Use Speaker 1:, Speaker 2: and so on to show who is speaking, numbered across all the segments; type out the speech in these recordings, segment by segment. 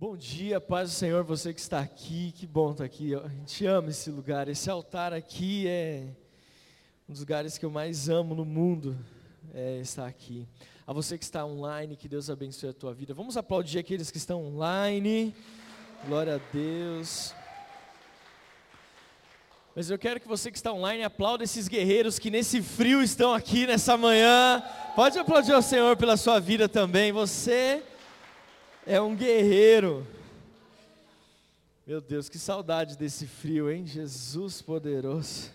Speaker 1: Bom dia, paz do Senhor, você que está aqui, que bom estar aqui. A gente ama esse lugar. Esse altar aqui é um dos lugares que eu mais amo no mundo, é estar aqui. A você que está online, que Deus abençoe a tua vida. Vamos aplaudir aqueles que estão online. Glória a Deus. Mas eu quero que você que está online aplaude esses guerreiros que nesse frio estão aqui nessa manhã. Pode aplaudir ao Senhor pela sua vida também. Você é um guerreiro. Meu Deus, que saudade desse frio, hein? Jesus poderoso.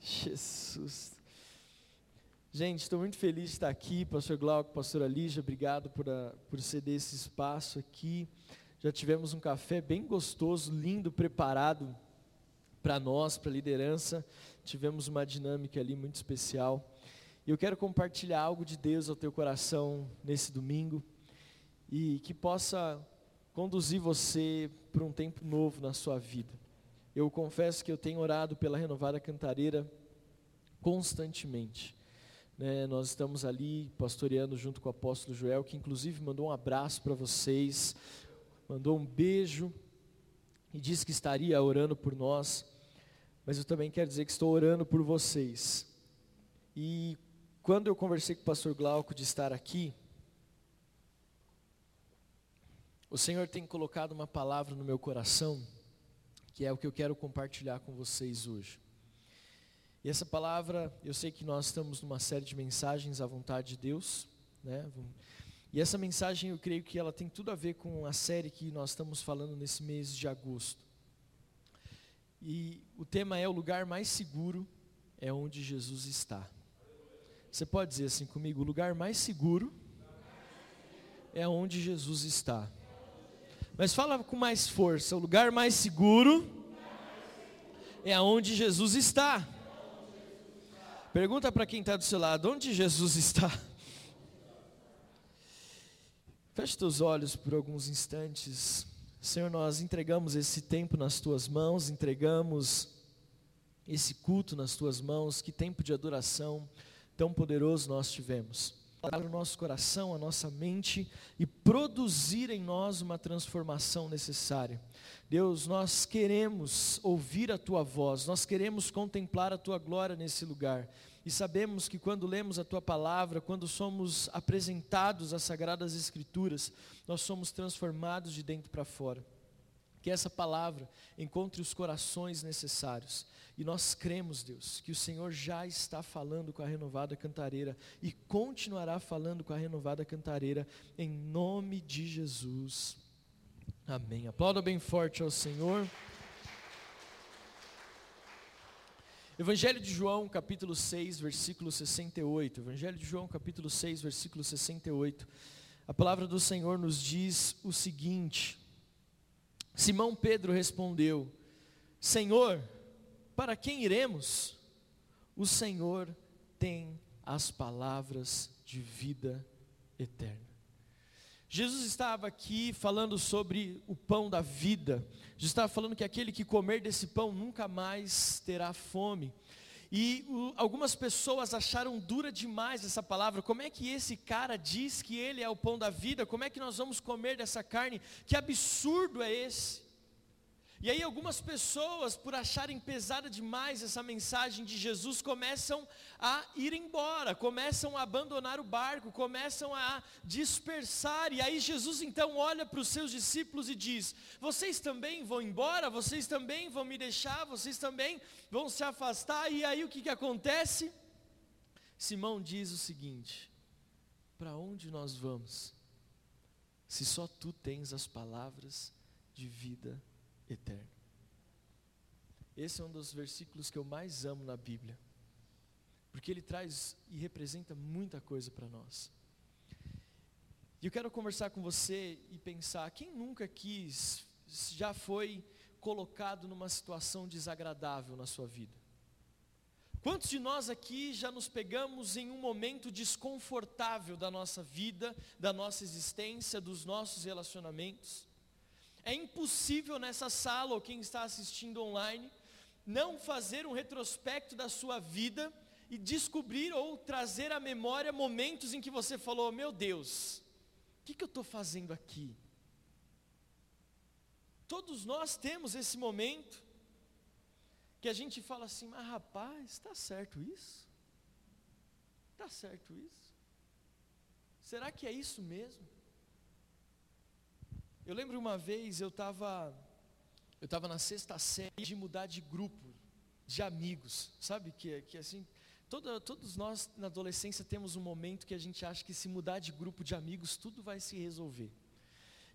Speaker 1: Jesus. Gente, estou muito feliz de estar aqui, pastor Glauco, pastora Lígia, obrigado por, a, por ceder esse espaço aqui. Já tivemos um café bem gostoso, lindo, preparado para nós, para a liderança. Tivemos uma dinâmica ali muito especial. E eu quero compartilhar algo de Deus ao teu coração nesse domingo e que possa conduzir você para um tempo novo na sua vida. Eu confesso que eu tenho orado pela Renovada Cantareira constantemente. Né, nós estamos ali pastoreando junto com o apóstolo Joel, que inclusive mandou um abraço para vocês, mandou um beijo e disse que estaria orando por nós. Mas eu também quero dizer que estou orando por vocês. E quando eu conversei com o pastor Glauco de estar aqui, o Senhor tem colocado uma palavra no meu coração, que é o que eu quero compartilhar com vocês hoje. E essa palavra, eu sei que nós estamos numa série de mensagens à vontade de Deus, né? E essa mensagem eu creio que ela tem tudo a ver com a série que nós estamos falando nesse mês de agosto. E o tema é o lugar mais seguro é onde Jesus está. Você pode dizer assim comigo, o lugar mais seguro é onde Jesus está. Mas fala com mais força: o lugar mais seguro é aonde Jesus está. Pergunta para quem está do seu lado: onde Jesus está? Feche teus olhos por alguns instantes. Senhor, nós entregamos esse tempo nas tuas mãos, entregamos esse culto nas tuas mãos. Que tempo de adoração tão poderoso nós tivemos para o nosso coração, a nossa mente e produzir em nós uma transformação necessária. Deus, nós queremos ouvir a tua voz, nós queremos contemplar a tua glória nesse lugar. E sabemos que quando lemos a tua palavra, quando somos apresentados às sagradas escrituras, nós somos transformados de dentro para fora. Que essa palavra encontre os corações necessários e nós cremos, Deus, que o Senhor já está falando com a renovada cantareira e continuará falando com a renovada cantareira, em nome de Jesus. Amém. Aplauda bem forte ao Senhor. Evangelho de João, capítulo 6, versículo 68. Evangelho de João, capítulo 6, versículo 68. A palavra do Senhor nos diz o seguinte: Simão Pedro respondeu: Senhor, para quem iremos? O Senhor tem as palavras de vida eterna. Jesus estava aqui falando sobre o pão da vida. Jesus estava falando que aquele que comer desse pão nunca mais terá fome. E o, algumas pessoas acharam dura demais essa palavra. Como é que esse cara diz que ele é o pão da vida? Como é que nós vamos comer dessa carne? Que absurdo é esse? E aí algumas pessoas, por acharem pesada demais essa mensagem de Jesus, começam a ir embora, começam a abandonar o barco, começam a dispersar. E aí Jesus então olha para os seus discípulos e diz: Vocês também vão embora? Vocês também vão me deixar? Vocês também vão se afastar? E aí o que, que acontece? Simão diz o seguinte: Para onde nós vamos? Se só tu tens as palavras de vida eterno. Esse é um dos versículos que eu mais amo na Bíblia, porque ele traz e representa muita coisa para nós. E eu quero conversar com você e pensar: quem nunca quis, já foi colocado numa situação desagradável na sua vida? Quantos de nós aqui já nos pegamos em um momento desconfortável da nossa vida, da nossa existência, dos nossos relacionamentos? É impossível nessa sala, ou quem está assistindo online, não fazer um retrospecto da sua vida e descobrir ou trazer à memória momentos em que você falou: Meu Deus, o que, que eu estou fazendo aqui? Todos nós temos esse momento que a gente fala assim, mas rapaz, está certo isso? Está certo isso? Será que é isso mesmo? Eu lembro uma vez eu estava eu estava na sexta série de mudar de grupo, de amigos, sabe que que assim Toda, todos nós na adolescência temos um momento que a gente acha que se mudar de grupo de amigos tudo vai se resolver.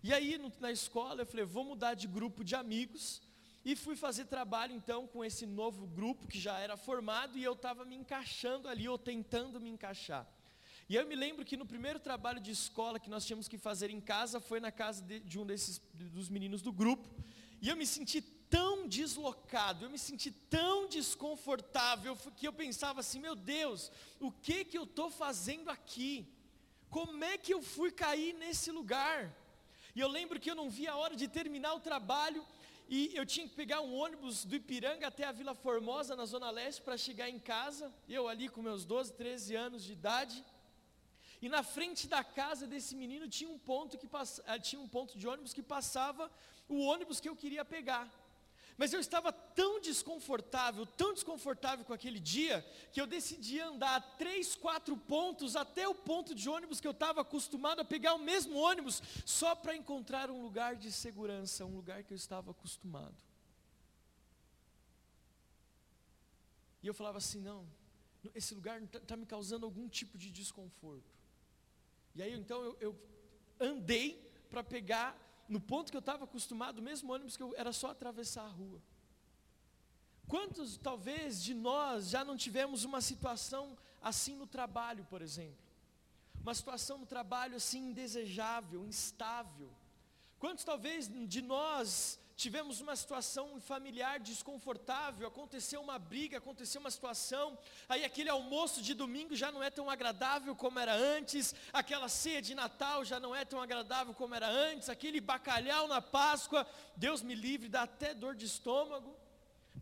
Speaker 1: E aí no, na escola eu falei, vou mudar de grupo de amigos e fui fazer trabalho então com esse novo grupo que já era formado e eu estava me encaixando ali ou tentando me encaixar. E eu me lembro que no primeiro trabalho de escola que nós tínhamos que fazer em casa foi na casa de, de um desses dos meninos do grupo e eu me senti tão deslocado, eu me senti tão desconfortável que eu pensava assim, meu Deus, o que que eu estou fazendo aqui? Como é que eu fui cair nesse lugar? E eu lembro que eu não via a hora de terminar o trabalho e eu tinha que pegar um ônibus do Ipiranga até a Vila Formosa, na Zona Leste, para chegar em casa. Eu ali com meus 12, 13 anos de idade. E na frente da casa desse menino tinha um ponto, que pass... Eh, tinha um ponto de ônibus que passava o ônibus que eu queria pegar. Mas eu estava tão desconfortável, tão desconfortável com aquele dia, que eu decidi andar três, quatro pontos até o ponto de ônibus que eu estava acostumado a pegar o mesmo ônibus, só para encontrar um lugar de segurança, um lugar que eu estava acostumado. E eu falava assim: não, esse lugar está tá me causando algum tipo de desconforto. E aí então eu, eu andei para pegar no ponto que eu estava acostumado, o mesmo ônibus que eu era só atravessar a rua. Quantos, talvez, de nós já não tivemos uma situação assim no trabalho, por exemplo? Uma situação no trabalho assim indesejável, instável. Quantos, talvez, de nós tivemos uma situação familiar desconfortável, aconteceu uma briga, aconteceu uma situação, aí aquele almoço de domingo já não é tão agradável como era antes, aquela ceia de Natal já não é tão agradável como era antes, aquele bacalhau na Páscoa, Deus me livre, dá até dor de estômago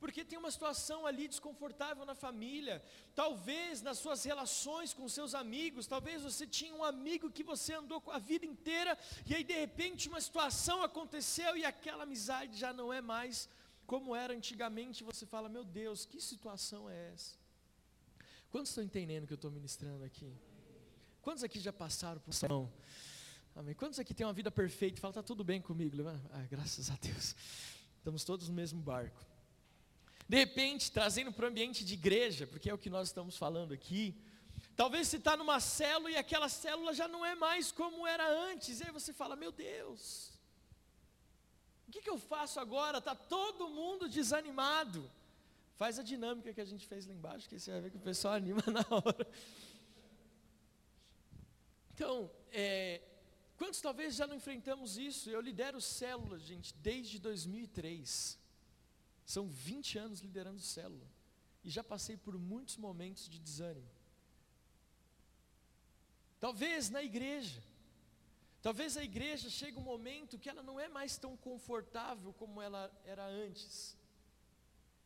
Speaker 1: porque tem uma situação ali desconfortável na família, talvez nas suas relações com seus amigos, talvez você tinha um amigo que você andou a vida inteira, e aí de repente uma situação aconteceu e aquela amizade já não é mais como era antigamente, você fala, meu Deus, que situação é essa? Quantos estão entendendo o que eu estou ministrando aqui? Quantos aqui já passaram por isso? Amém. Quantos aqui têm uma vida perfeita e está tudo bem comigo? Ah, graças a Deus. Estamos todos no mesmo barco. De repente, trazendo para o ambiente de igreja, porque é o que nós estamos falando aqui. Talvez você está numa célula e aquela célula já não é mais como era antes. E aí você fala, meu Deus, o que, que eu faço agora? Está todo mundo desanimado. Faz a dinâmica que a gente fez lá embaixo, que você vai ver que o pessoal anima na hora. Então, é, quantos talvez já não enfrentamos isso? Eu lidero células, gente, desde 2003. São 20 anos liderando célula. E já passei por muitos momentos de desânimo. Talvez na igreja. Talvez a igreja chegue um momento que ela não é mais tão confortável como ela era antes.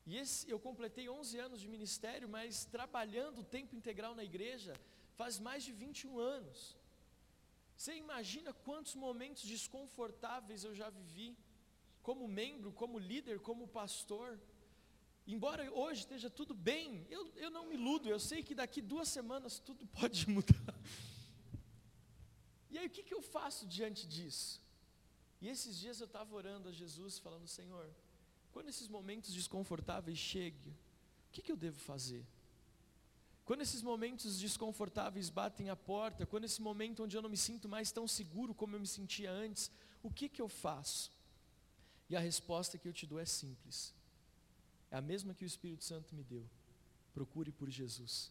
Speaker 1: E esse, eu completei 11 anos de ministério, mas trabalhando tempo integral na igreja faz mais de 21 anos. Você imagina quantos momentos desconfortáveis eu já vivi como membro, como líder, como pastor. Embora hoje esteja tudo bem, eu, eu não me iludo, eu sei que daqui duas semanas tudo pode mudar. E aí o que, que eu faço diante disso? E esses dias eu estava orando a Jesus, falando, Senhor, quando esses momentos desconfortáveis cheguem, o que, que eu devo fazer? Quando esses momentos desconfortáveis batem a porta, quando esse momento onde eu não me sinto mais tão seguro como eu me sentia antes, o que, que eu faço? E a resposta que eu te dou é simples. É a mesma que o Espírito Santo me deu. Procure por Jesus.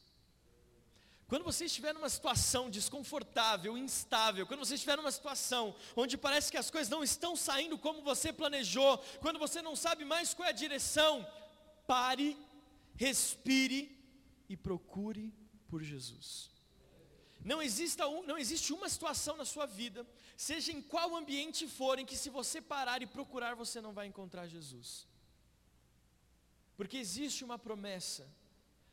Speaker 1: Quando você estiver numa situação desconfortável, instável, quando você estiver numa situação onde parece que as coisas não estão saindo como você planejou, quando você não sabe mais qual é a direção, pare, respire e procure por Jesus. Não, exista não existe uma situação na sua vida, seja em qual ambiente for, em que se você parar e procurar, você não vai encontrar Jesus. Porque existe uma promessa.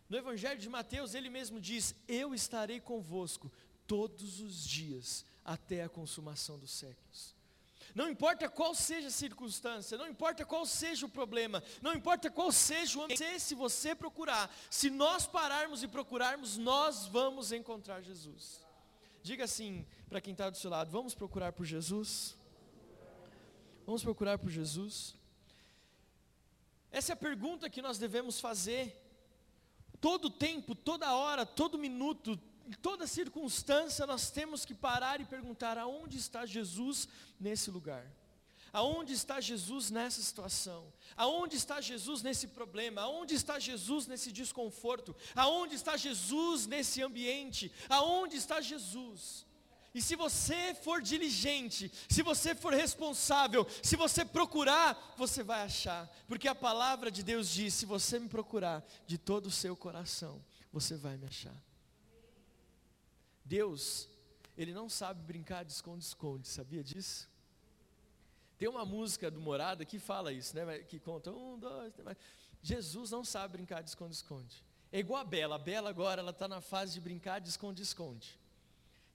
Speaker 1: No Evangelho de Mateus, ele mesmo diz: Eu estarei convosco todos os dias, até a consumação dos séculos. Não importa qual seja a circunstância, não importa qual seja o problema, não importa qual seja o ambiente, se você procurar, se nós pararmos e procurarmos, nós vamos encontrar Jesus. Diga assim para quem está do seu lado: vamos procurar por Jesus? Vamos procurar por Jesus? Essa é a pergunta que nós devemos fazer. Todo tempo, toda hora, todo minuto, em toda circunstância, nós temos que parar e perguntar: aonde está Jesus nesse lugar? Aonde está Jesus nessa situação? Aonde está Jesus nesse problema? Aonde está Jesus nesse desconforto? Aonde está Jesus nesse ambiente? Aonde está Jesus? E se você for diligente, se você for responsável, se você procurar, você vai achar, porque a palavra de Deus diz: se você me procurar de todo o seu coração, você vai me achar. Deus, Ele não sabe brincar de esconde-esconde, sabia disso? Tem uma música do Morada que fala isso, né? Que conta um, dois, três. Jesus não sabe brincar de esconde-esconde. É igual a Bela. A Bela agora ela está na fase de brincar de esconde-esconde.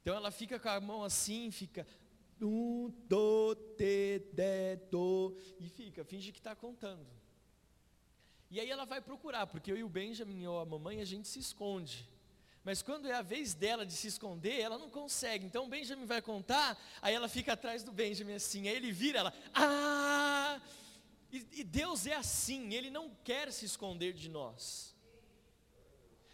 Speaker 1: Então ela fica com a mão assim, fica um, do, te, de, do, e fica, finge que está contando. E aí ela vai procurar, porque eu e o Benjamin ou a mamãe a gente se esconde. Mas quando é a vez dela de se esconder, ela não consegue. Então o Benjamin vai contar, aí ela fica atrás do Benjamin assim, aí ele vira, ela, ah! E, e Deus é assim, Ele não quer se esconder de nós.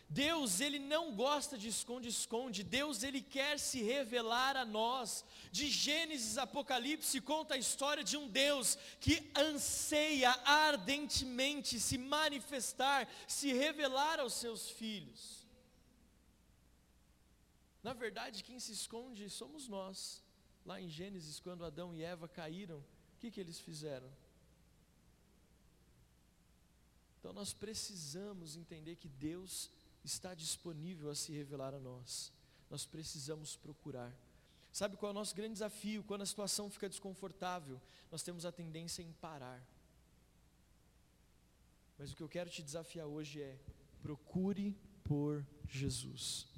Speaker 1: Deus, Ele não gosta de esconde-esconde, Deus, Ele quer se revelar a nós. De Gênesis Apocalipse conta a história de um Deus que anseia ardentemente se manifestar, se revelar aos seus filhos. Na verdade, quem se esconde somos nós. Lá em Gênesis, quando Adão e Eva caíram, o que, que eles fizeram? Então nós precisamos entender que Deus está disponível a se revelar a nós. Nós precisamos procurar. Sabe qual é o nosso grande desafio? Quando a situação fica desconfortável, nós temos a tendência em parar. Mas o que eu quero te desafiar hoje é: procure por Jesus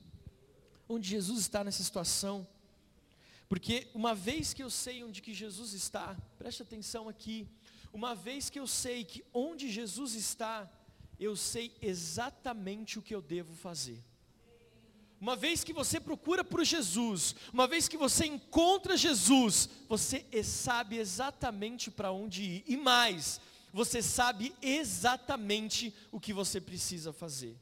Speaker 1: onde Jesus está nessa situação. Porque uma vez que eu sei onde que Jesus está, preste atenção aqui, uma vez que eu sei que onde Jesus está, eu sei exatamente o que eu devo fazer. Uma vez que você procura por Jesus, uma vez que você encontra Jesus, você sabe exatamente para onde ir. E mais, você sabe exatamente o que você precisa fazer.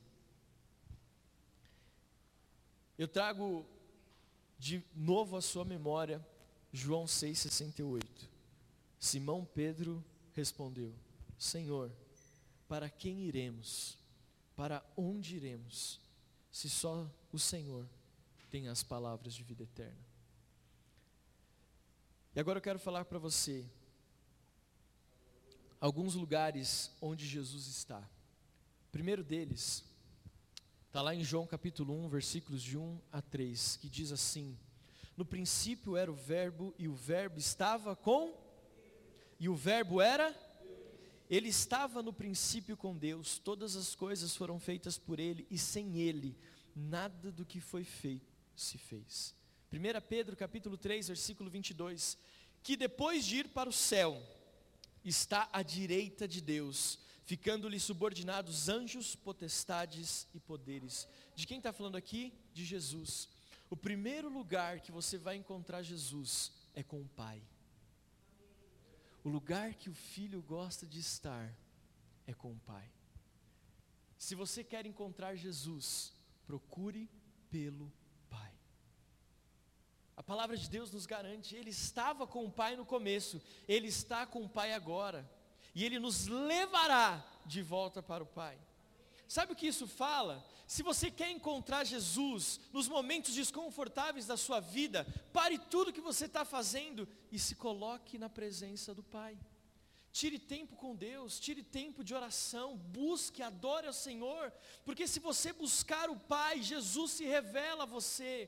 Speaker 1: Eu trago de novo à sua memória João 6,68. Simão Pedro respondeu: Senhor, para quem iremos? Para onde iremos? Se só o Senhor tem as palavras de vida eterna. E agora eu quero falar para você alguns lugares onde Jesus está. primeiro deles Está lá em João capítulo 1, versículos de 1 a 3, que diz assim: No princípio era o Verbo, e o Verbo estava com. E o Verbo era? Ele estava no princípio com Deus, todas as coisas foram feitas por Ele, e sem Ele, nada do que foi feito se fez. 1 Pedro capítulo 3, versículo 22, que depois de ir para o céu, está à direita de Deus, ficando-lhe subordinados anjos, potestades e poderes. De quem está falando aqui? De Jesus. O primeiro lugar que você vai encontrar Jesus é com o Pai. O lugar que o filho gosta de estar é com o Pai. Se você quer encontrar Jesus, procure pelo Pai. A palavra de Deus nos garante, ele estava com o Pai no começo, ele está com o Pai agora e Ele nos levará de volta para o Pai. Sabe o que isso fala? Se você quer encontrar Jesus nos momentos desconfortáveis da sua vida, pare tudo que você está fazendo e se coloque na presença do Pai. Tire tempo com Deus, tire tempo de oração, busque, adore ao Senhor, porque se você buscar o Pai, Jesus se revela a você.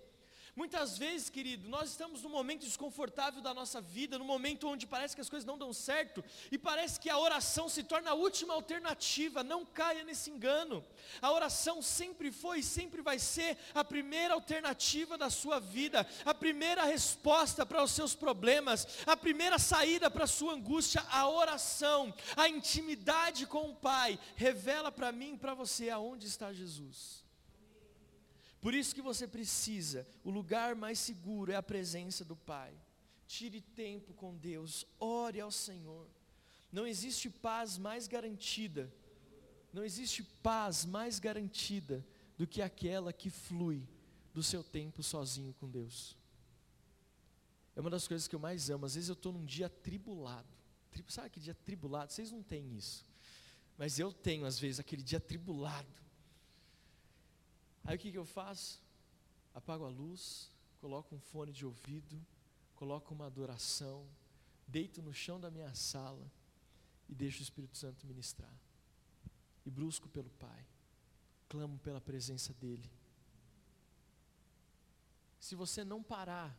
Speaker 1: Muitas vezes, querido, nós estamos num momento desconfortável da nossa vida, num momento onde parece que as coisas não dão certo, e parece que a oração se torna a última alternativa, não caia nesse engano. A oração sempre foi e sempre vai ser a primeira alternativa da sua vida, a primeira resposta para os seus problemas, a primeira saída para a sua angústia. A oração, a intimidade com o Pai, revela para mim e para você aonde está Jesus. Por isso que você precisa, o lugar mais seguro é a presença do Pai. Tire tempo com Deus, ore ao Senhor. Não existe paz mais garantida, não existe paz mais garantida do que aquela que flui do seu tempo sozinho com Deus. É uma das coisas que eu mais amo. Às vezes eu estou num dia tribulado. Sabe aquele dia tribulado? Vocês não têm isso. Mas eu tenho, às vezes, aquele dia tribulado. Aí o que, que eu faço? Apago a luz, coloco um fone de ouvido, coloco uma adoração, deito no chão da minha sala e deixo o Espírito Santo ministrar. E brusco pelo Pai, clamo pela presença dEle. Se você não parar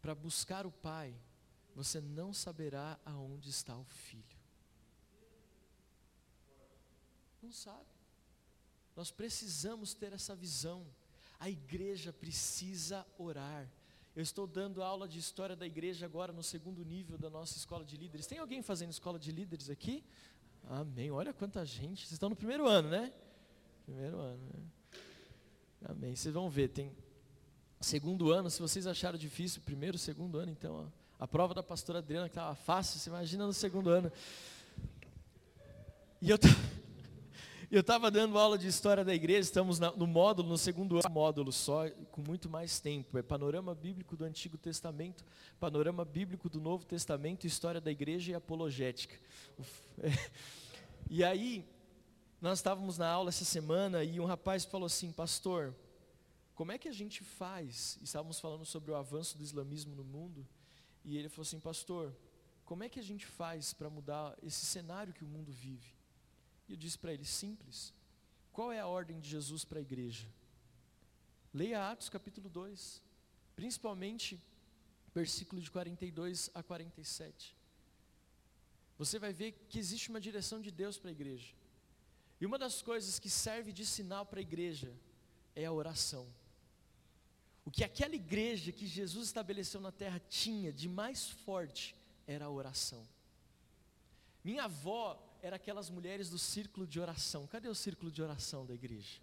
Speaker 1: para buscar o Pai, você não saberá aonde está o Filho. Não sabe. Nós precisamos ter essa visão. A igreja precisa orar. Eu estou dando aula de história da igreja agora no segundo nível da nossa escola de líderes. Tem alguém fazendo escola de líderes aqui? Amém. Olha quanta gente. Vocês estão no primeiro ano, né? Primeiro ano, né? Amém. Vocês vão ver, tem segundo ano, se vocês acharam difícil, primeiro, segundo ano, então, ó, a prova da pastora Adriana que estava fácil, você imagina no segundo ano. E eu eu estava dando aula de história da igreja, estamos no módulo, no segundo módulo só, com muito mais tempo. É panorama bíblico do Antigo Testamento, panorama bíblico do Novo Testamento, história da igreja e apologética. E aí, nós estávamos na aula essa semana e um rapaz falou assim, pastor, como é que a gente faz? Estávamos falando sobre o avanço do islamismo no mundo, e ele falou assim, pastor, como é que a gente faz para mudar esse cenário que o mundo vive? E eu disse para ele: simples. Qual é a ordem de Jesus para a igreja? Leia Atos capítulo 2, principalmente versículo de 42 a 47. Você vai ver que existe uma direção de Deus para a igreja. E uma das coisas que serve de sinal para a igreja é a oração. O que aquela igreja que Jesus estabeleceu na terra tinha de mais forte era a oração. Minha avó eram aquelas mulheres do círculo de oração. Cadê o círculo de oração da igreja?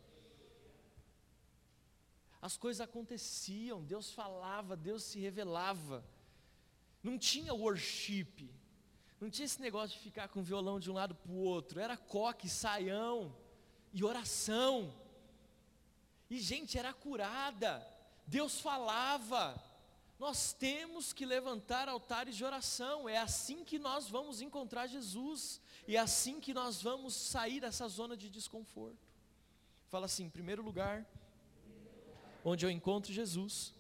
Speaker 1: As coisas aconteciam, Deus falava, Deus se revelava. Não tinha worship, não tinha esse negócio de ficar com o violão de um lado para o outro, era coque, saião e oração. E gente era curada, Deus falava. Nós temos que levantar altares de oração, é assim que nós vamos encontrar Jesus. E é assim que nós vamos sair dessa zona de desconforto. Fala assim, em primeiro lugar, onde eu encontro Jesus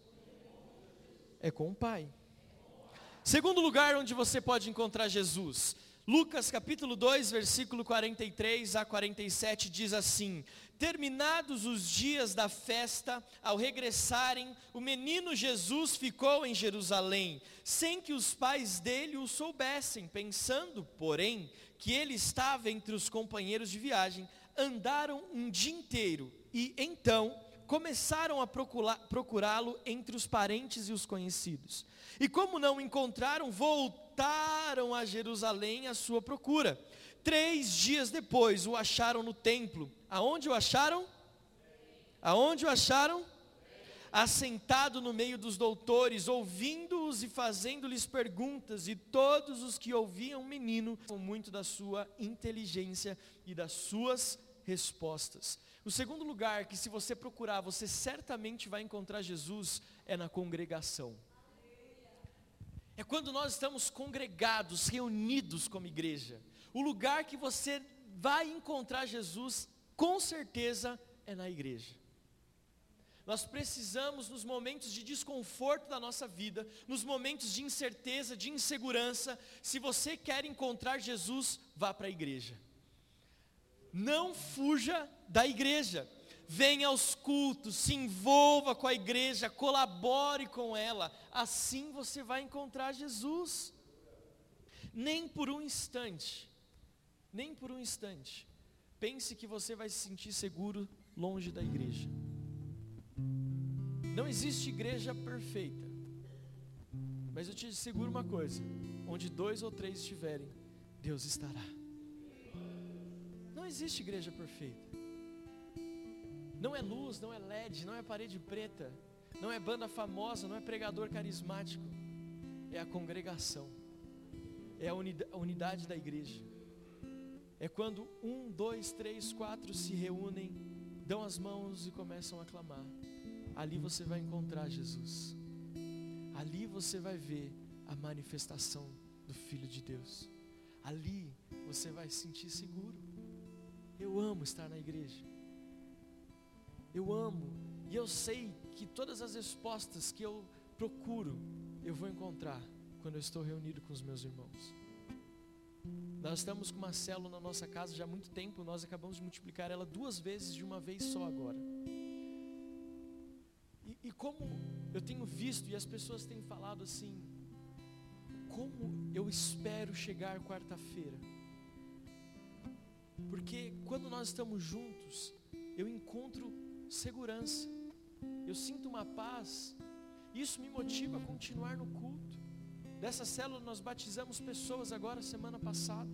Speaker 1: é com o Pai. Segundo lugar onde você pode encontrar Jesus, Lucas capítulo 2, versículo 43 a 47 diz assim: Terminados os dias da festa, ao regressarem, o menino Jesus ficou em Jerusalém, sem que os pais dele o soubessem, pensando, porém, que ele estava entre os companheiros de viagem, andaram um dia inteiro e então começaram a procurá-lo entre os parentes e os conhecidos. E como não encontraram, voltaram a Jerusalém à sua procura. Três dias depois o acharam no templo. Aonde o acharam? Aonde o acharam? assentado no meio dos doutores, ouvindo-os e fazendo-lhes perguntas, e todos os que ouviam o menino, com muito da sua inteligência e das suas respostas. O segundo lugar que se você procurar, você certamente vai encontrar Jesus, é na congregação. É quando nós estamos congregados, reunidos como igreja. O lugar que você vai encontrar Jesus, com certeza, é na igreja. Nós precisamos, nos momentos de desconforto da nossa vida, nos momentos de incerteza, de insegurança, se você quer encontrar Jesus, vá para a igreja. Não fuja da igreja. Venha aos cultos, se envolva com a igreja, colabore com ela. Assim você vai encontrar Jesus. Nem por um instante, nem por um instante, pense que você vai se sentir seguro longe da igreja. Não existe igreja perfeita. Mas eu te asseguro uma coisa: onde dois ou três estiverem, Deus estará. Não existe igreja perfeita. Não é luz, não é LED, não é parede preta, não é banda famosa, não é pregador carismático. É a congregação, é a unidade da igreja. É quando um, dois, três, quatro se reúnem, dão as mãos e começam a clamar. Ali você vai encontrar Jesus. Ali você vai ver a manifestação do Filho de Deus. Ali você vai se sentir seguro. Eu amo estar na igreja. Eu amo. E eu sei que todas as respostas que eu procuro, eu vou encontrar quando eu estou reunido com os meus irmãos. Nós estamos com uma célula na nossa casa já há muito tempo, nós acabamos de multiplicar ela duas vezes de uma vez só agora. E, e como eu tenho visto e as pessoas têm falado assim, como eu espero chegar quarta-feira. Porque quando nós estamos juntos, eu encontro segurança, eu sinto uma paz, isso me motiva a continuar no culto. Dessa célula nós batizamos pessoas agora semana passada.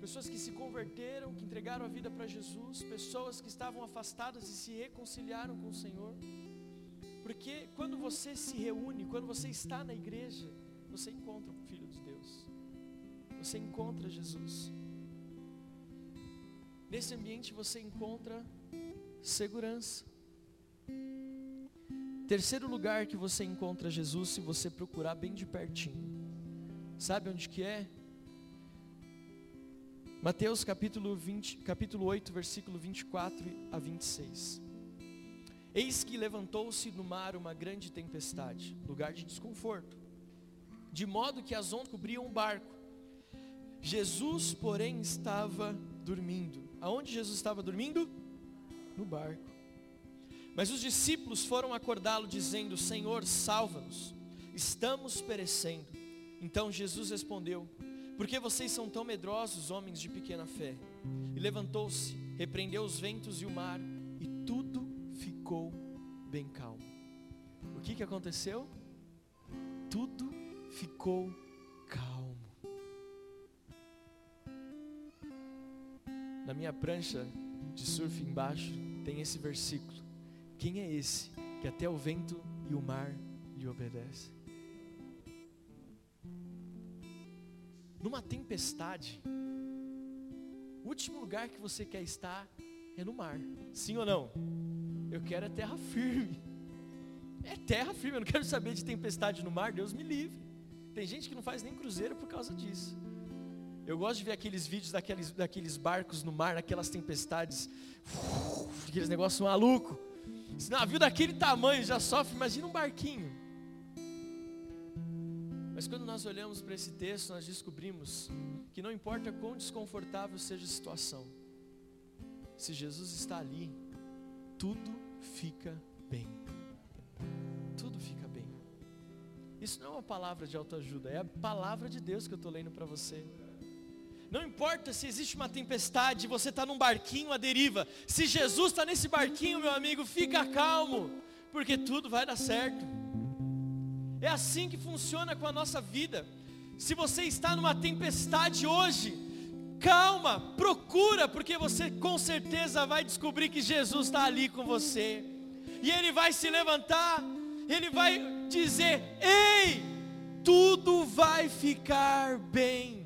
Speaker 1: Pessoas que se converteram, que entregaram a vida para Jesus, pessoas que estavam afastadas e se reconciliaram com o Senhor. Porque quando você se reúne, quando você está na igreja, você encontra o Filho de Deus. Você encontra Jesus. Nesse ambiente você encontra segurança. Terceiro lugar que você encontra Jesus se você procurar bem de pertinho. Sabe onde que é? Mateus capítulo, 20, capítulo 8, versículo 24 a 26. Eis que levantou-se no mar uma grande tempestade, lugar de desconforto, de modo que as ondas cobriam o barco. Jesus, porém, estava dormindo. Aonde Jesus estava dormindo? No barco. Mas os discípulos foram acordá-lo, dizendo: Senhor, salva-nos, estamos perecendo. Então Jesus respondeu: por que vocês são tão medrosos, homens de pequena fé? E levantou-se, repreendeu os ventos e o mar, e tudo ficou bem calmo. O que, que aconteceu? Tudo ficou calmo. Na minha prancha de surf embaixo tem esse versículo. Quem é esse que até o vento e o mar lhe obedecem? numa tempestade, o último lugar que você quer estar é no mar. Sim ou não? Eu quero é terra firme. É terra firme, eu não quero saber de tempestade no mar, Deus me livre. Tem gente que não faz nem cruzeiro por causa disso. Eu gosto de ver aqueles vídeos daqueles, daqueles barcos no mar, naquelas tempestades, aqueles negócios malucos. Esse navio daquele tamanho já sofre, imagina um barquinho. Mas quando nós olhamos para esse texto, nós descobrimos que não importa quão desconfortável seja a situação, se Jesus está ali, tudo fica bem. Tudo fica bem. Isso não é uma palavra de autoajuda, é a palavra de Deus que eu estou lendo para você. Não importa se existe uma tempestade, você está num barquinho à deriva. Se Jesus está nesse barquinho, meu amigo, fica calmo, porque tudo vai dar certo. É assim que funciona com a nossa vida. Se você está numa tempestade hoje, calma, procura, porque você com certeza vai descobrir que Jesus está ali com você. E Ele vai se levantar, Ele vai dizer: Ei, tudo vai ficar bem.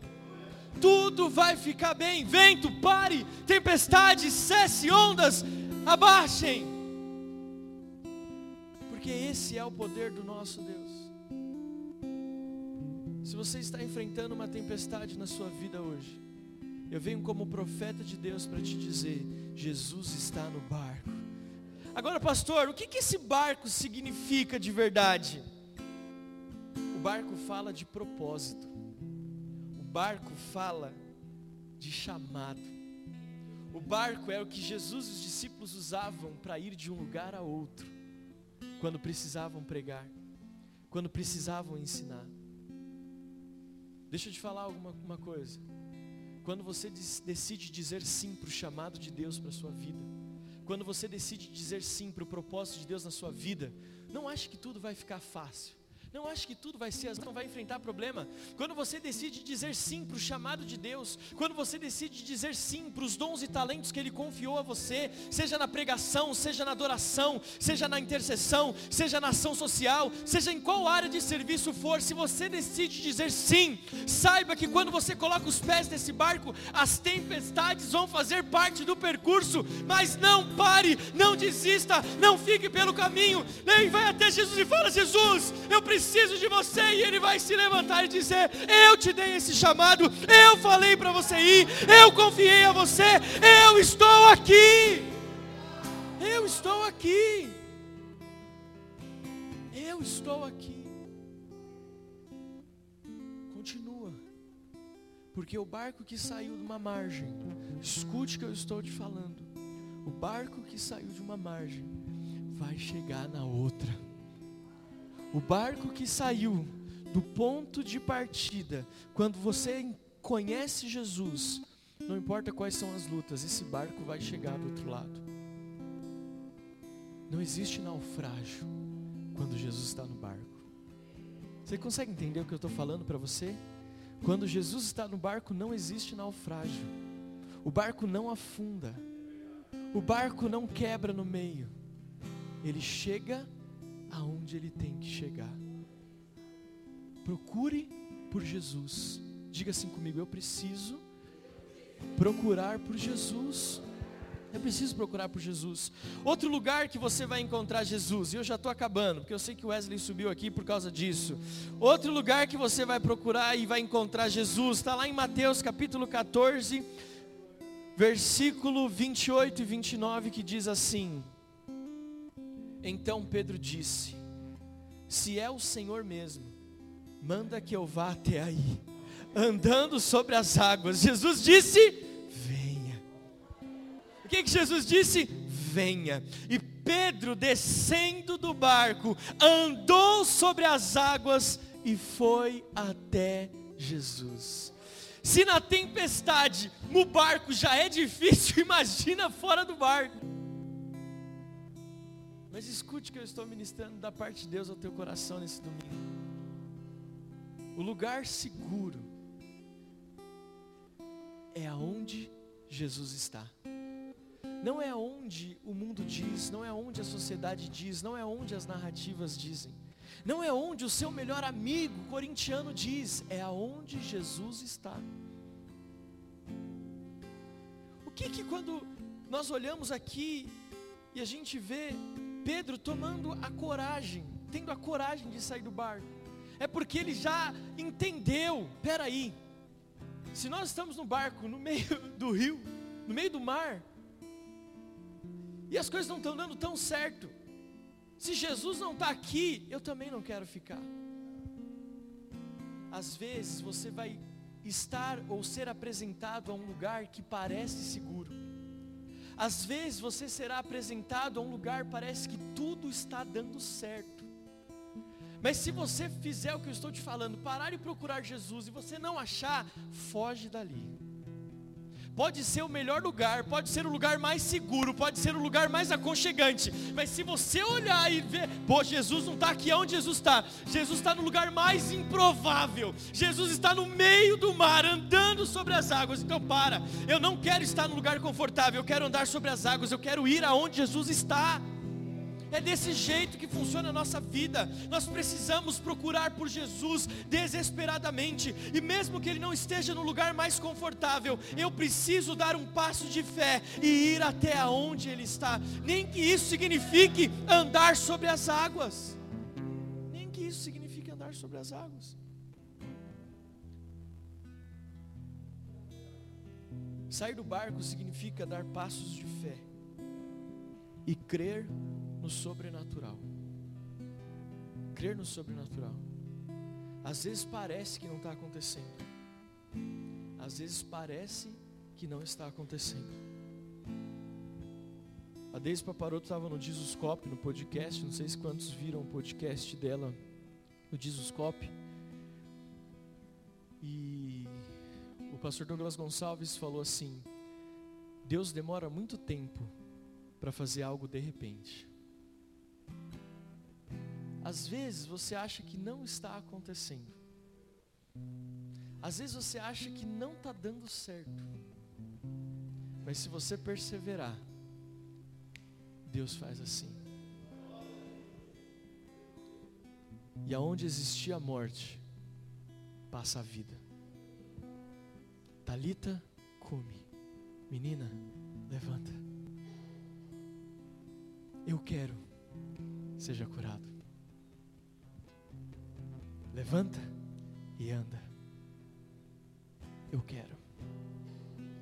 Speaker 1: Tudo vai ficar bem. Vento, pare. Tempestade, cesse. Ondas, abaixem. Porque esse é o poder do nosso Deus. Se você está enfrentando uma tempestade na sua vida hoje, eu venho como profeta de Deus para te dizer: Jesus está no barco. Agora, pastor, o que, que esse barco significa de verdade? O barco fala de propósito, barco fala de chamado, O barco é o que Jesus e os discípulos usavam para ir de um lugar a outro, quando precisavam pregar, quando precisavam ensinar. Deixa eu te falar alguma uma coisa. Quando você decide dizer sim para o chamado de Deus para a sua vida, quando você decide dizer sim para o propósito de Deus na sua vida, não ache que tudo vai ficar fácil. Não acho que tudo vai ser, não vai enfrentar problema. Quando você decide dizer sim para o chamado de Deus, quando você decide dizer sim para os dons e talentos que Ele confiou a você, seja na pregação, seja na adoração, seja na intercessão, seja na ação social, seja em qual área de serviço for, se você decide dizer sim, saiba que quando você coloca os pés nesse barco, as tempestades vão fazer parte do percurso, mas não pare, não desista, não fique pelo caminho, nem vai até Jesus e fala: Jesus, eu preciso preciso de você. E ele vai se levantar e dizer: Eu te dei esse chamado, eu falei para você ir, eu confiei a você, eu estou aqui. Eu estou aqui. Eu estou aqui. Continua. Porque o barco que saiu de uma margem, escute o que eu estou te falando. O barco que saiu de uma margem vai chegar na outra. O barco que saiu do ponto de partida, quando você conhece Jesus, não importa quais são as lutas, esse barco vai chegar do outro lado. Não existe naufrágio quando Jesus está no barco. Você consegue entender o que eu estou falando para você? Quando Jesus está no barco, não existe naufrágio. O barco não afunda. O barco não quebra no meio. Ele chega aonde ele tem que chegar. Procure por Jesus. Diga assim comigo: eu preciso procurar por Jesus. É preciso procurar por Jesus. Outro lugar que você vai encontrar Jesus, e eu já estou acabando, porque eu sei que o Wesley subiu aqui por causa disso. Outro lugar que você vai procurar e vai encontrar Jesus, está lá em Mateus capítulo 14, versículo 28 e 29, que diz assim: então Pedro disse: Se é o Senhor mesmo, manda que eu vá até aí, andando sobre as águas. Jesus disse: Venha. O que, que Jesus disse? Venha. E Pedro, descendo do barco, andou sobre as águas e foi até Jesus. Se na tempestade no barco já é difícil, imagina fora do barco. Mas escute que eu estou ministrando da parte de Deus ao teu coração nesse domingo. O lugar seguro é aonde Jesus está. Não é onde o mundo diz, não é onde a sociedade diz, não é onde as narrativas dizem. Não é onde o seu melhor amigo corintiano diz, é aonde Jesus está. O que que quando nós olhamos aqui e a gente vê Pedro tomando a coragem, tendo a coragem de sair do barco, é porque ele já entendeu: peraí, se nós estamos no barco, no meio do rio, no meio do mar, e as coisas não estão dando tão certo, se Jesus não está aqui, eu também não quero ficar. Às vezes você vai estar ou ser apresentado a um lugar que parece seguro, às vezes você será apresentado a um lugar, parece que tudo está dando certo. Mas se você fizer o que eu estou te falando, parar e procurar Jesus e você não achar, foge dali. Pode ser o melhor lugar, pode ser o lugar mais seguro, pode ser o lugar mais aconchegante. Mas se você olhar e ver, pô, Jesus não está aqui onde Jesus está. Jesus está no lugar mais improvável. Jesus está no meio do mar, andando sobre as águas. Então para, eu não quero estar no lugar confortável, eu quero andar sobre as águas, eu quero ir aonde Jesus está. É desse jeito que funciona a nossa vida. Nós precisamos procurar por Jesus desesperadamente, e mesmo que Ele não esteja no lugar mais confortável, eu preciso dar um passo de fé e ir até aonde Ele está. Nem que isso signifique andar sobre as águas. Nem que isso signifique andar sobre as águas. Sair do barco significa dar passos de fé e crer no sobrenatural. Crer no sobrenatural. Às vezes parece que não está acontecendo. Às vezes parece que não está acontecendo. A Deise Paparoto estava no Jesuscope, no podcast, não sei se quantos viram o podcast dela no Jesuscope. E o pastor Douglas Gonçalves falou assim: Deus demora muito tempo para fazer algo de repente. Às vezes você acha que não está acontecendo. Às vezes você acha que não está dando certo. Mas se você perseverar, Deus faz assim. E aonde existia a morte, passa a vida. Talita, come. Menina, levanta. Eu quero. Seja curado. Levanta e anda. Eu quero.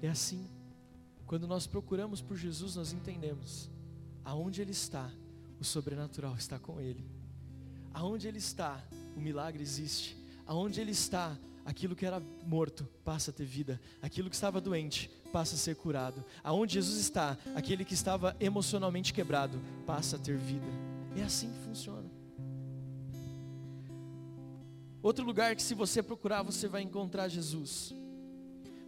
Speaker 1: É assim. Quando nós procuramos por Jesus, nós entendemos aonde Ele está, o sobrenatural está com Ele. Aonde Ele está, o milagre existe. Aonde Ele está, aquilo que era morto passa a ter vida, aquilo que estava doente passa a ser curado. Aonde Jesus está, aquele que estava emocionalmente quebrado passa a ter vida. É assim que funciona. Outro lugar que se você procurar você vai encontrar Jesus.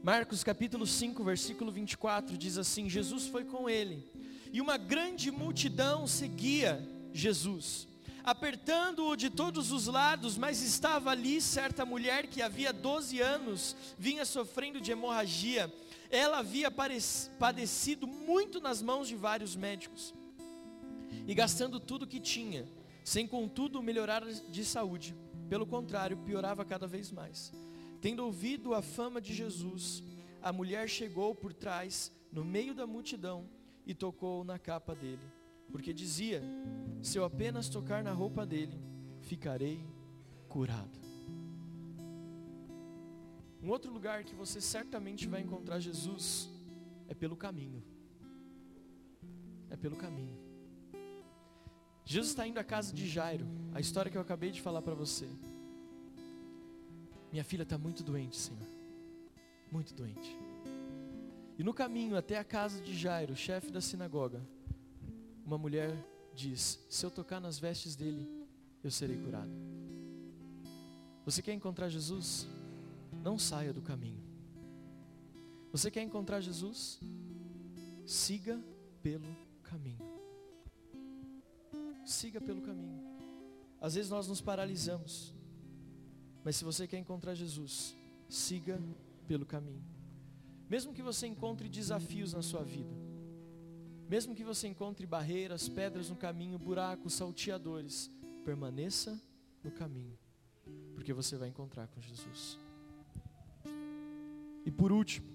Speaker 1: Marcos capítulo 5, versículo 24 diz assim: Jesus foi com ele, e uma grande multidão seguia Jesus apertando-o de todos os lados, mas estava ali certa mulher que havia 12 anos vinha sofrendo de hemorragia. Ela havia padecido muito nas mãos de vários médicos e gastando tudo que tinha, sem contudo melhorar de saúde. Pelo contrário, piorava cada vez mais. Tendo ouvido a fama de Jesus, a mulher chegou por trás, no meio da multidão, e tocou na capa dele porque dizia: se eu apenas tocar na roupa dele, ficarei curado. Um outro lugar que você certamente vai encontrar Jesus é pelo caminho. É pelo caminho. Jesus está indo à casa de Jairo, a história que eu acabei de falar para você. Minha filha está muito doente, Senhor. Muito doente. E no caminho até a casa de Jairo, chefe da sinagoga, uma mulher diz: Se eu tocar nas vestes dele, eu serei curado. Você quer encontrar Jesus? Não saia do caminho. Você quer encontrar Jesus? Siga pelo caminho. Siga pelo caminho. Às vezes nós nos paralisamos. Mas se você quer encontrar Jesus, siga pelo caminho. Mesmo que você encontre desafios na sua vida, mesmo que você encontre barreiras, pedras no caminho, buracos, salteadores, permaneça no caminho, porque você vai encontrar com Jesus. E por último,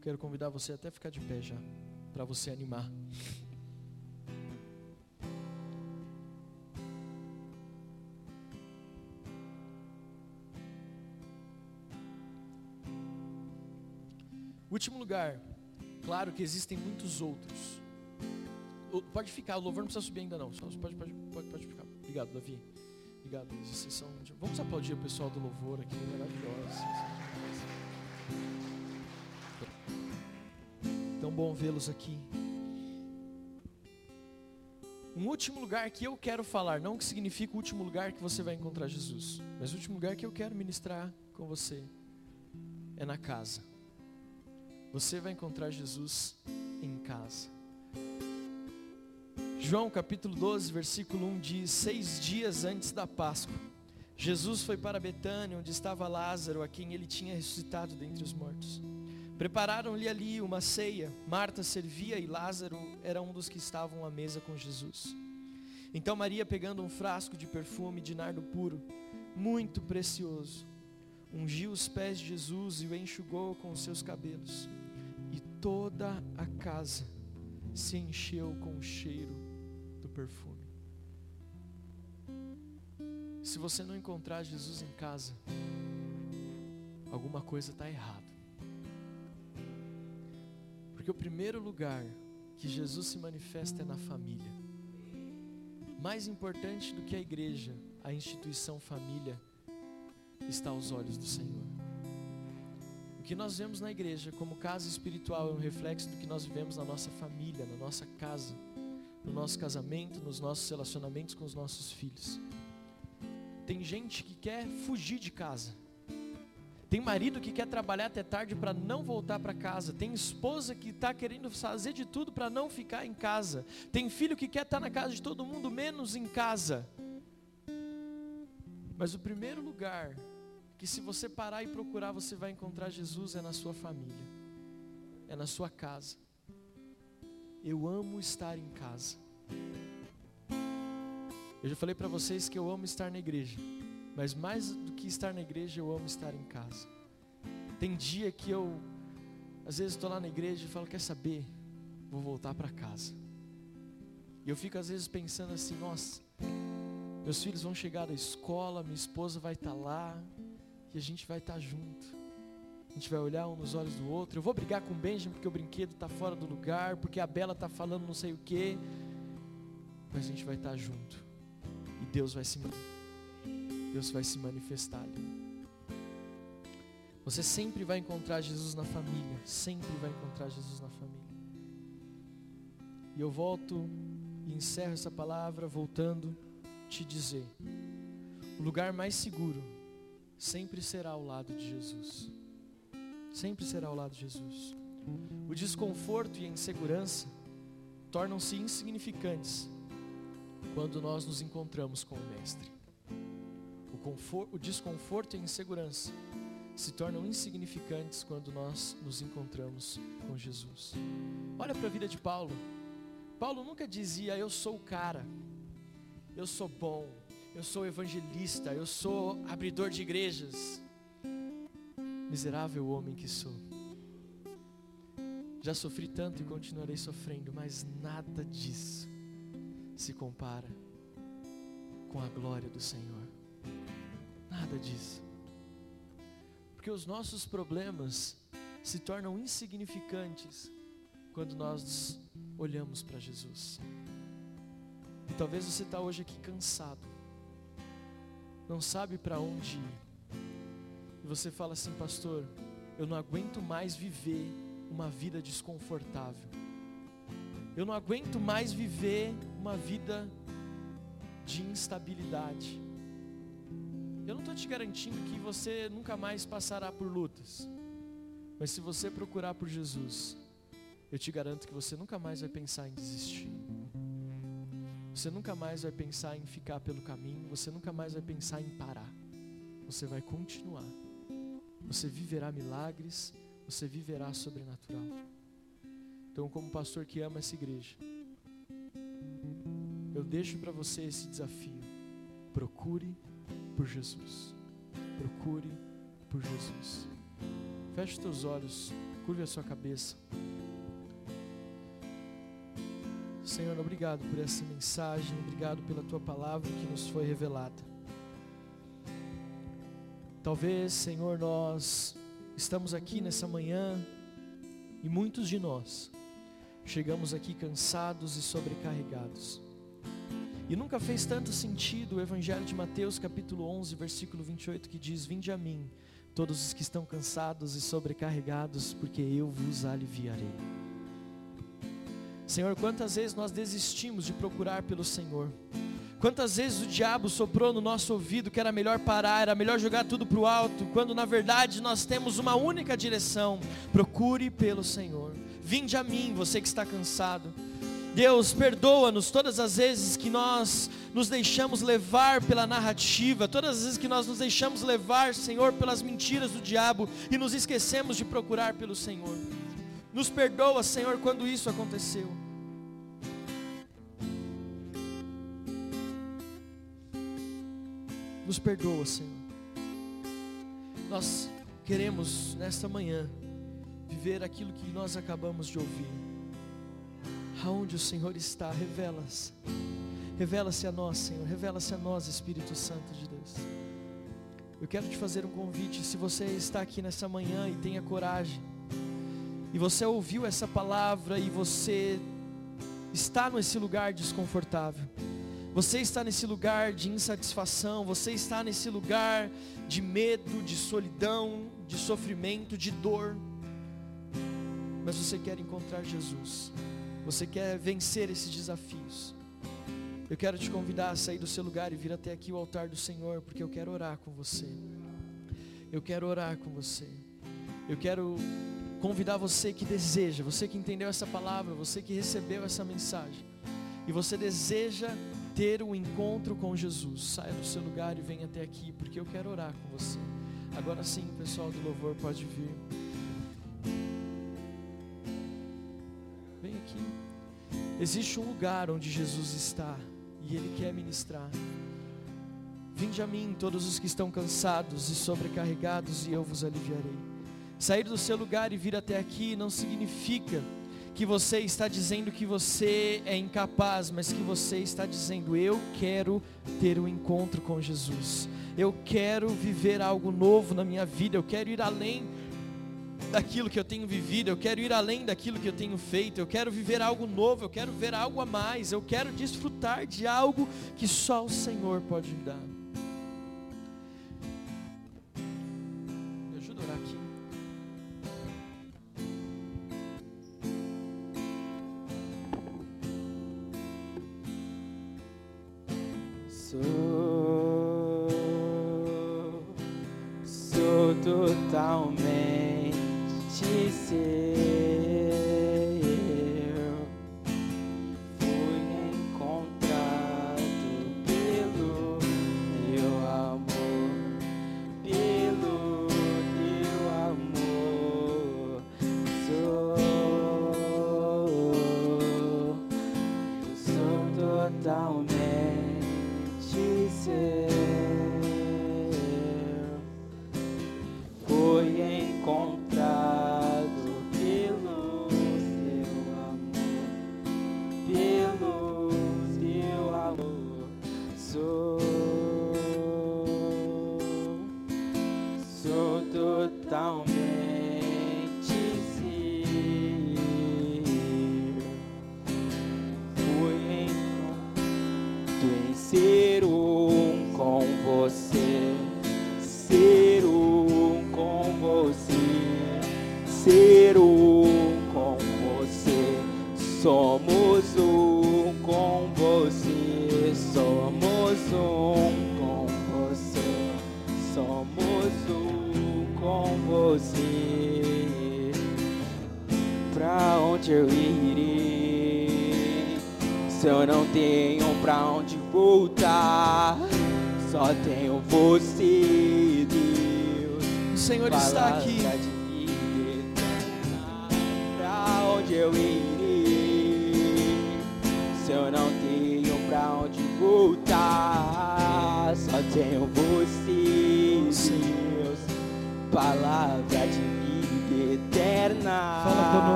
Speaker 1: quero convidar você até ficar de pé já, para você animar. Último lugar, Claro que existem muitos outros. Pode ficar, o louvor não precisa subir ainda não. Pode, pode, pode, pode ficar. Obrigado, Davi. Obrigado, Vocês são... Vamos aplaudir o pessoal do louvor aqui, maravilhoso. Tão bom vê-los aqui. Um último lugar que eu quero falar, não que significa o último lugar que você vai encontrar Jesus, mas o último lugar que eu quero ministrar com você é na casa. Você vai encontrar Jesus em casa. João capítulo 12, versículo 1 diz: Seis dias antes da Páscoa, Jesus foi para Betânia, onde estava Lázaro, a quem ele tinha ressuscitado dentre os mortos. Prepararam-lhe ali uma ceia. Marta servia e Lázaro era um dos que estavam à mesa com Jesus. Então Maria, pegando um frasco de perfume de nardo puro, muito precioso, ungiu os pés de Jesus e o enxugou com os seus cabelos toda a casa se encheu com o cheiro do perfume. Se você não encontrar Jesus em casa, alguma coisa está errada. Porque o primeiro lugar que Jesus se manifesta é na família. Mais importante do que a igreja, a instituição família, está aos olhos do Senhor. O que nós vemos na igreja como casa espiritual é um reflexo do que nós vivemos na nossa família, na nossa casa, no nosso casamento, nos nossos relacionamentos com os nossos filhos. Tem gente que quer fugir de casa. Tem marido que quer trabalhar até tarde para não voltar para casa. Tem esposa que está querendo fazer de tudo para não ficar em casa. Tem filho que quer estar tá na casa de todo mundo, menos em casa. Mas o primeiro lugar que, se você parar e procurar, você vai encontrar Jesus é na sua família, é na sua casa. Eu amo estar em casa. Eu já falei para vocês que eu amo estar na igreja. Mas mais do que estar na igreja, eu amo estar em casa. Tem dia que eu, às vezes, estou lá na igreja e falo: Quer saber? Vou voltar para casa. E eu fico, às vezes, pensando assim: Nossa, meus filhos vão chegar da escola, minha esposa vai estar tá lá, e a gente vai estar tá junto. A gente vai olhar um nos olhos do outro. Eu vou brigar com o Benjamin porque o brinquedo está fora do lugar, porque a Bela está falando não sei o quê. Mas a gente vai estar tá junto. E Deus vai se Deus vai se manifestar. Você sempre vai encontrar Jesus na família, sempre vai encontrar Jesus na família. E eu volto e encerro essa palavra voltando te dizer: o lugar mais seguro sempre será ao lado de Jesus. Sempre será ao lado de Jesus. O desconforto e a insegurança tornam-se insignificantes quando nós nos encontramos com o Mestre conforto, o desconforto e a insegurança se tornam insignificantes quando nós nos encontramos com Jesus. Olha para a vida de Paulo. Paulo nunca dizia: Eu sou o cara, eu sou bom, eu sou evangelista, eu sou abridor de igrejas. Miserável homem que sou. Já sofri tanto e continuarei sofrendo, mas nada disso se compara com a glória do Senhor. Nada disso. Porque os nossos problemas se tornam insignificantes quando nós olhamos para Jesus. E talvez você está hoje aqui cansado, não sabe para onde ir. E você fala assim, pastor, eu não aguento mais viver uma vida desconfortável. Eu não aguento mais viver uma vida de instabilidade. Eu não estou te garantindo que você nunca mais passará por lutas. Mas se você procurar por Jesus, eu te garanto que você nunca mais vai pensar em desistir. Você nunca mais vai pensar em ficar pelo caminho, você nunca mais vai pensar em parar. Você vai continuar. Você viverá milagres, você viverá sobrenatural. Então, como pastor que ama essa igreja, eu deixo para você esse desafio. Procure por Jesus. Procure por Jesus. Feche os teus olhos, curve a sua cabeça. Senhor, obrigado por essa mensagem, obrigado pela tua palavra que nos foi revelada. Talvez, Senhor, nós estamos aqui nessa manhã e muitos de nós chegamos aqui cansados e sobrecarregados. E nunca fez tanto sentido o Evangelho de Mateus, capítulo 11, versículo 28, que diz: Vinde a mim, todos os que estão cansados e sobrecarregados, porque eu vos aliviarei. Senhor, quantas vezes nós desistimos de procurar pelo Senhor? Quantas vezes o diabo soprou no nosso ouvido que era melhor parar, era melhor jogar tudo para o alto, quando na verdade nós temos uma única direção: procure pelo Senhor. Vinde a mim, você que está cansado. Deus, perdoa-nos todas as vezes que nós nos deixamos levar pela narrativa, todas as vezes que nós nos deixamos levar, Senhor, pelas mentiras do diabo e nos esquecemos de procurar pelo Senhor. Nos perdoa, Senhor, quando isso aconteceu. Nos perdoa, Senhor. Nós queremos nesta manhã viver aquilo que nós acabamos de ouvir aonde o Senhor está, revela-se. Revela-se a nós, Senhor, revela-se a nós, Espírito Santo de Deus. Eu quero te fazer um convite, se você está aqui nessa manhã e tenha coragem, e você ouviu essa palavra e você está nesse lugar desconfortável, Você está nesse lugar de insatisfação, você está nesse lugar de medo, de solidão, de sofrimento, de dor. Mas você quer encontrar Jesus. Você quer vencer esses desafios. Eu quero te convidar a sair do seu lugar e vir até aqui o altar do Senhor, porque eu quero orar com você. Eu quero orar com você. Eu quero convidar você que deseja, você que entendeu essa palavra, você que recebeu essa mensagem, e você deseja ter um encontro com Jesus, saia do seu lugar e venha até aqui, porque eu quero orar com você. Agora sim, pessoal do louvor pode vir. Vem aqui. Existe um lugar onde Jesus está e Ele quer ministrar. Vinde a mim, todos os que estão cansados e sobrecarregados, e eu vos aliviarei. Sair do seu lugar e vir até aqui não significa que você está dizendo que você é incapaz, mas que você está dizendo: Eu quero ter um encontro com Jesus, eu quero viver algo novo na minha vida, eu quero ir além daquilo que eu tenho vivido, eu quero ir além daquilo que eu tenho feito, eu quero viver algo novo, eu quero ver algo a mais, eu quero desfrutar de algo que só o Senhor pode me dar.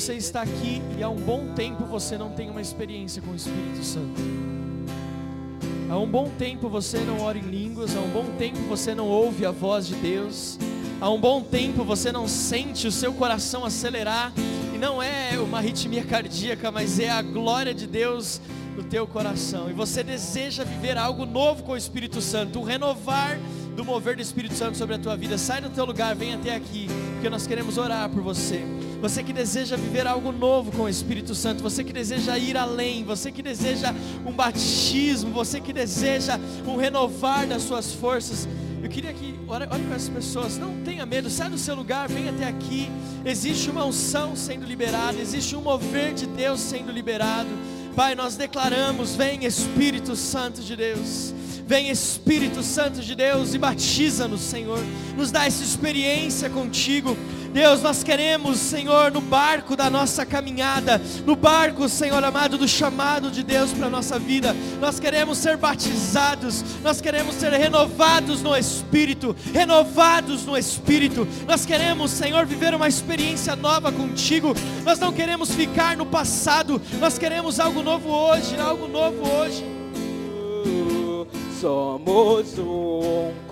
Speaker 1: Você está aqui e há um bom tempo você não tem uma experiência com o Espírito Santo. Há um bom tempo você não ora em línguas, há um bom tempo você não ouve a voz de Deus. Há um bom tempo você não sente o seu coração acelerar e não é uma arritmia cardíaca, mas é a glória de Deus no teu coração. E você deseja viver algo novo com o Espírito Santo, um renovar do mover do Espírito Santo sobre a tua vida. Sai do teu lugar, vem até aqui, porque nós queremos orar por você. Você que deseja viver algo novo com o Espírito Santo, você que deseja ir além, você que deseja um batismo, você que deseja um renovar das suas forças. Eu queria que, olhe, para essas pessoas, não tenha medo, sai do seu lugar, vem até aqui. Existe uma unção sendo liberada, existe um mover de Deus sendo liberado. Pai, nós declaramos: vem Espírito Santo de Deus. Vem Espírito Santo de Deus e batiza-nos, Senhor. Nos dá essa experiência contigo. Deus, nós queremos, Senhor, no barco da nossa caminhada, no barco, Senhor amado, do chamado de Deus para a nossa vida, nós queremos ser batizados, nós queremos ser renovados no Espírito, renovados no Espírito, nós queremos, Senhor, viver uma experiência nova contigo, nós não queremos ficar no passado, nós queremos algo novo hoje, algo novo hoje
Speaker 2: somos um